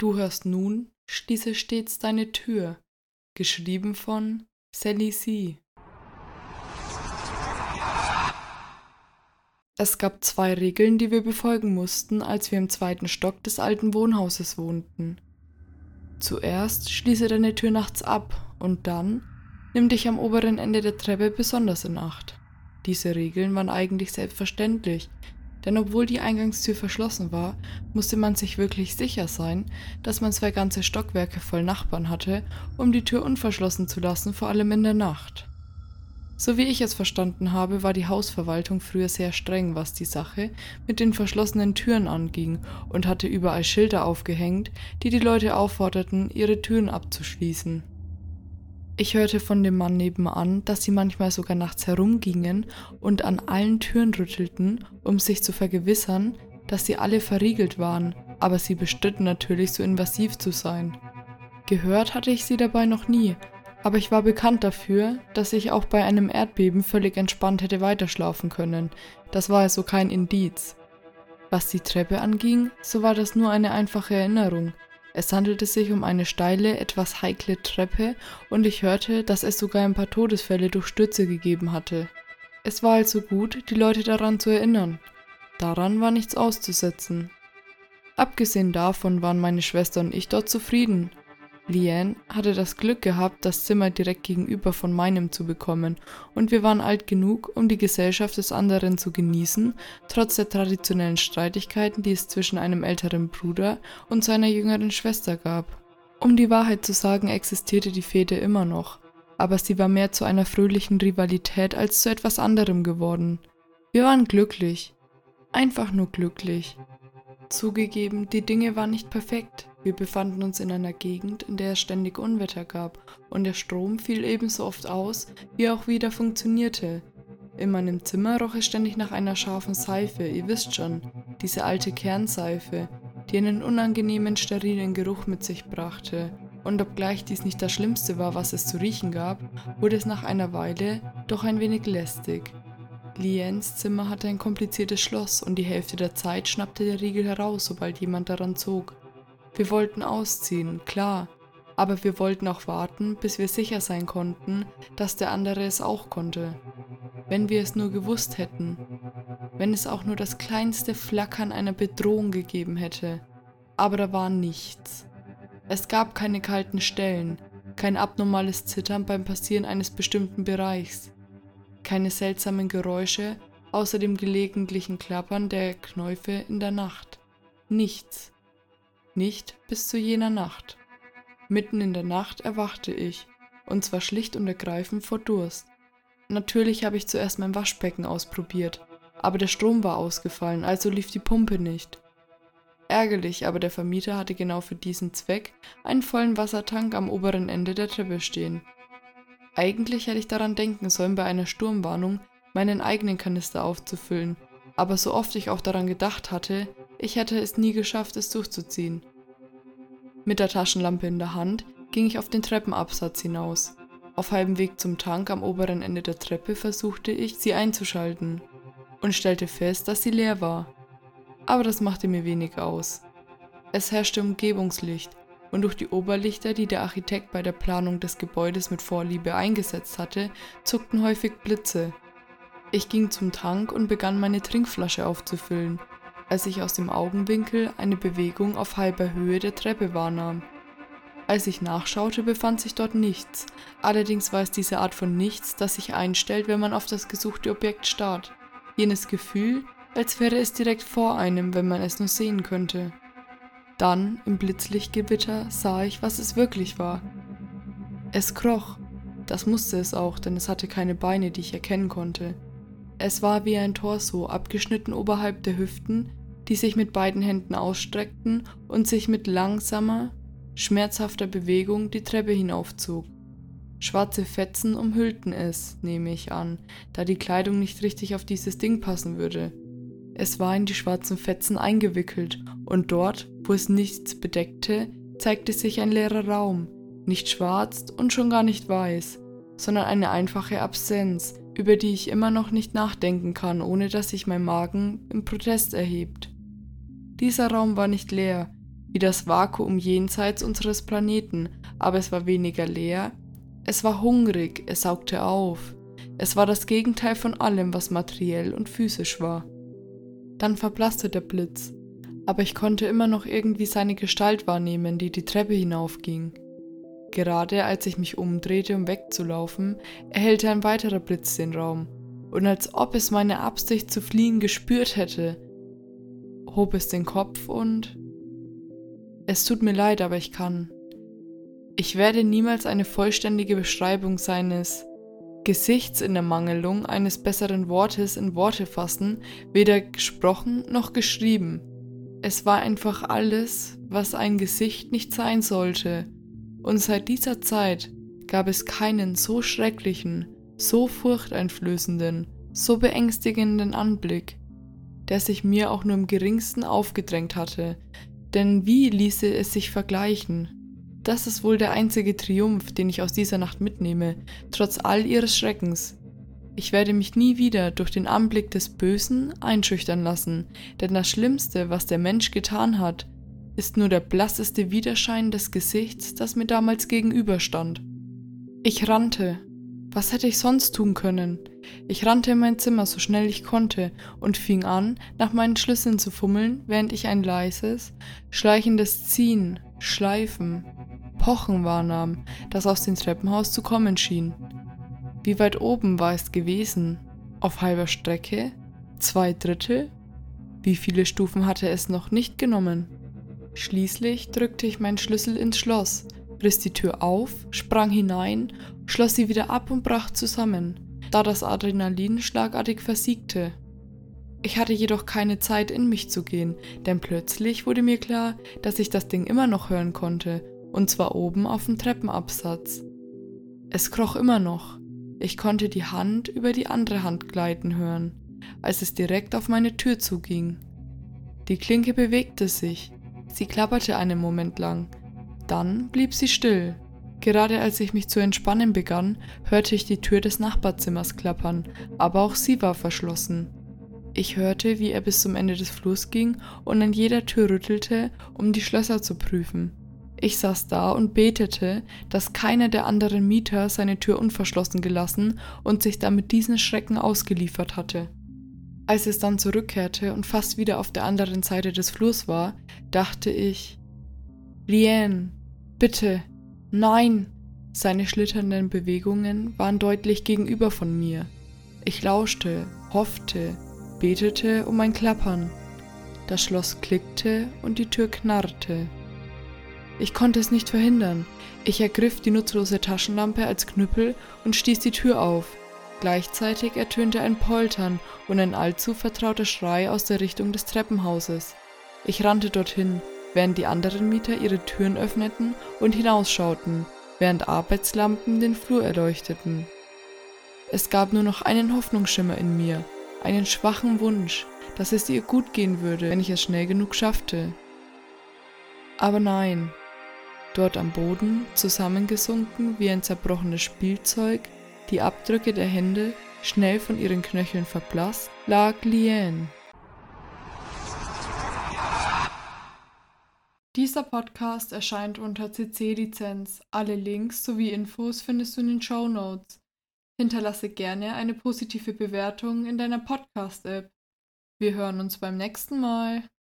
Du hörst nun, schließe stets deine Tür. Geschrieben von Sally C. Es gab zwei Regeln, die wir befolgen mussten, als wir im zweiten Stock des alten Wohnhauses wohnten. Zuerst schließe deine Tür nachts ab und dann nimm dich am oberen Ende der Treppe besonders in Acht. Diese Regeln waren eigentlich selbstverständlich, denn obwohl die Eingangstür verschlossen war, musste man sich wirklich sicher sein, dass man zwei ganze Stockwerke voll Nachbarn hatte, um die Tür unverschlossen zu lassen, vor allem in der Nacht. So wie ich es verstanden habe, war die Hausverwaltung früher sehr streng, was die Sache mit den verschlossenen Türen anging und hatte überall Schilder aufgehängt, die die Leute aufforderten, ihre Türen abzuschließen. Ich hörte von dem Mann nebenan, dass sie manchmal sogar nachts herumgingen und an allen Türen rüttelten, um sich zu vergewissern, dass sie alle verriegelt waren, aber sie bestritten natürlich, so invasiv zu sein. Gehört hatte ich sie dabei noch nie, aber ich war bekannt dafür, dass ich auch bei einem Erdbeben völlig entspannt hätte weiterschlafen können. Das war also kein Indiz. Was die Treppe anging, so war das nur eine einfache Erinnerung. Es handelte sich um eine steile, etwas heikle Treppe und ich hörte, dass es sogar ein paar Todesfälle durch Stürze gegeben hatte. Es war also gut, die Leute daran zu erinnern. Daran war nichts auszusetzen. Abgesehen davon waren meine Schwester und ich dort zufrieden. Liane hatte das Glück gehabt, das Zimmer direkt gegenüber von meinem zu bekommen, und wir waren alt genug, um die Gesellschaft des anderen zu genießen, trotz der traditionellen Streitigkeiten, die es zwischen einem älteren Bruder und seiner jüngeren Schwester gab. Um die Wahrheit zu sagen, existierte die Fehde immer noch, aber sie war mehr zu einer fröhlichen Rivalität als zu etwas anderem geworden. Wir waren glücklich, einfach nur glücklich. Zugegeben, die Dinge waren nicht perfekt. Wir befanden uns in einer Gegend, in der es ständig Unwetter gab, und der Strom fiel ebenso oft aus, wie er auch wieder funktionierte. In meinem Zimmer roch es ständig nach einer scharfen Seife, ihr wisst schon, diese alte Kernseife, die einen unangenehmen, sterilen Geruch mit sich brachte. Und obgleich dies nicht das Schlimmste war, was es zu riechen gab, wurde es nach einer Weile doch ein wenig lästig. Liens Zimmer hatte ein kompliziertes Schloss und die Hälfte der Zeit schnappte der Riegel heraus, sobald jemand daran zog. Wir wollten ausziehen, klar, aber wir wollten auch warten, bis wir sicher sein konnten, dass der andere es auch konnte. Wenn wir es nur gewusst hätten, wenn es auch nur das kleinste Flackern einer Bedrohung gegeben hätte. Aber da war nichts. Es gab keine kalten Stellen, kein abnormales Zittern beim Passieren eines bestimmten Bereichs keine seltsamen Geräusche außer dem gelegentlichen Klappern der Knäufe in der Nacht. Nichts. Nicht bis zu jener Nacht. Mitten in der Nacht erwachte ich, und zwar schlicht und ergreifend vor Durst. Natürlich habe ich zuerst mein Waschbecken ausprobiert, aber der Strom war ausgefallen, also lief die Pumpe nicht. Ärgerlich, aber der Vermieter hatte genau für diesen Zweck einen vollen Wassertank am oberen Ende der Treppe stehen. Eigentlich hätte ich daran denken sollen, bei einer Sturmwarnung meinen eigenen Kanister aufzufüllen, aber so oft ich auch daran gedacht hatte, ich hätte es nie geschafft, es durchzuziehen. Mit der Taschenlampe in der Hand ging ich auf den Treppenabsatz hinaus. Auf halbem Weg zum Tank am oberen Ende der Treppe versuchte ich, sie einzuschalten und stellte fest, dass sie leer war. Aber das machte mir wenig aus. Es herrschte Umgebungslicht und durch die Oberlichter, die der Architekt bei der Planung des Gebäudes mit Vorliebe eingesetzt hatte, zuckten häufig Blitze. Ich ging zum Tank und begann meine Trinkflasche aufzufüllen, als ich aus dem Augenwinkel eine Bewegung auf halber Höhe der Treppe wahrnahm. Als ich nachschaute, befand sich dort nichts, allerdings war es diese Art von Nichts, das sich einstellt, wenn man auf das gesuchte Objekt starrt. Jenes Gefühl, als wäre es direkt vor einem, wenn man es nur sehen könnte. Dann, im Blitzlichtgewitter, sah ich, was es wirklich war. Es kroch. Das musste es auch, denn es hatte keine Beine, die ich erkennen konnte. Es war wie ein Torso, abgeschnitten oberhalb der Hüften, die sich mit beiden Händen ausstreckten und sich mit langsamer, schmerzhafter Bewegung die Treppe hinaufzog. Schwarze Fetzen umhüllten es, nehme ich an, da die Kleidung nicht richtig auf dieses Ding passen würde. Es war in die schwarzen Fetzen eingewickelt und dort, wo es nichts bedeckte, zeigte sich ein leerer Raum, nicht schwarz und schon gar nicht weiß, sondern eine einfache Absenz, über die ich immer noch nicht nachdenken kann, ohne dass sich mein Magen im Protest erhebt. Dieser Raum war nicht leer, wie das Vakuum jenseits unseres Planeten, aber es war weniger leer, es war hungrig, es saugte auf, es war das Gegenteil von allem, was materiell und physisch war. Dann verblasste der Blitz, aber ich konnte immer noch irgendwie seine Gestalt wahrnehmen, die die Treppe hinaufging. Gerade als ich mich umdrehte, um wegzulaufen, erhellte ein weiterer Blitz den Raum, und als ob es meine Absicht zu fliehen gespürt hätte, hob es den Kopf und... Es tut mir leid, aber ich kann. Ich werde niemals eine vollständige Beschreibung seines Gesichts in der Mangelung eines besseren Wortes in Worte fassen, weder gesprochen noch geschrieben. Es war einfach alles, was ein Gesicht nicht sein sollte, und seit dieser Zeit gab es keinen so schrecklichen, so furchteinflößenden, so beängstigenden Anblick, der sich mir auch nur im geringsten aufgedrängt hatte, denn wie ließe es sich vergleichen? Das ist wohl der einzige Triumph, den ich aus dieser Nacht mitnehme, trotz all ihres Schreckens. Ich werde mich nie wieder durch den Anblick des Bösen einschüchtern lassen, denn das Schlimmste, was der Mensch getan hat, ist nur der blasseste Widerschein des Gesichts, das mir damals gegenüberstand. Ich rannte. Was hätte ich sonst tun können? Ich rannte in mein Zimmer so schnell ich konnte und fing an, nach meinen Schlüsseln zu fummeln, während ich ein leises, schleichendes Ziehen, Schleifen, Pochen wahrnahm, das aus dem Treppenhaus zu kommen schien. Wie weit oben war es gewesen? Auf halber Strecke? Zwei Drittel? Wie viele Stufen hatte es noch nicht genommen? Schließlich drückte ich meinen Schlüssel ins Schloss, riss die Tür auf, sprang hinein, schloss sie wieder ab und brach zusammen, da das Adrenalin schlagartig versiegte. Ich hatte jedoch keine Zeit in mich zu gehen, denn plötzlich wurde mir klar, dass ich das Ding immer noch hören konnte und zwar oben auf dem Treppenabsatz. Es kroch immer noch. Ich konnte die Hand über die andere Hand gleiten hören, als es direkt auf meine Tür zuging. Die Klinke bewegte sich, sie klapperte einen Moment lang, dann blieb sie still. Gerade als ich mich zu entspannen begann, hörte ich die Tür des Nachbarzimmers klappern, aber auch sie war verschlossen. Ich hörte, wie er bis zum Ende des Flurs ging und an jeder Tür rüttelte, um die Schlösser zu prüfen. Ich saß da und betete, dass keiner der anderen Mieter seine Tür unverschlossen gelassen und sich damit diesen Schrecken ausgeliefert hatte. Als es dann zurückkehrte und fast wieder auf der anderen Seite des Flurs war, dachte ich, Lien, bitte, nein! Seine schlitternden Bewegungen waren deutlich gegenüber von mir. Ich lauschte, hoffte, betete um ein Klappern. Das Schloss klickte und die Tür knarrte. Ich konnte es nicht verhindern. Ich ergriff die nutzlose Taschenlampe als Knüppel und stieß die Tür auf. Gleichzeitig ertönte ein Poltern und ein allzu vertrauter Schrei aus der Richtung des Treppenhauses. Ich rannte dorthin, während die anderen Mieter ihre Türen öffneten und hinausschauten, während Arbeitslampen den Flur erleuchteten. Es gab nur noch einen Hoffnungsschimmer in mir, einen schwachen Wunsch, dass es ihr gut gehen würde, wenn ich es schnell genug schaffte. Aber nein, Dort am Boden, zusammengesunken wie ein zerbrochenes Spielzeug, die Abdrücke der Hände schnell von ihren Knöcheln verblasst, lag Lien. Dieser Podcast erscheint unter CC-Lizenz. Alle Links sowie Infos findest du in den Show Notes. Hinterlasse gerne eine positive Bewertung in deiner Podcast-App. Wir hören uns beim nächsten Mal.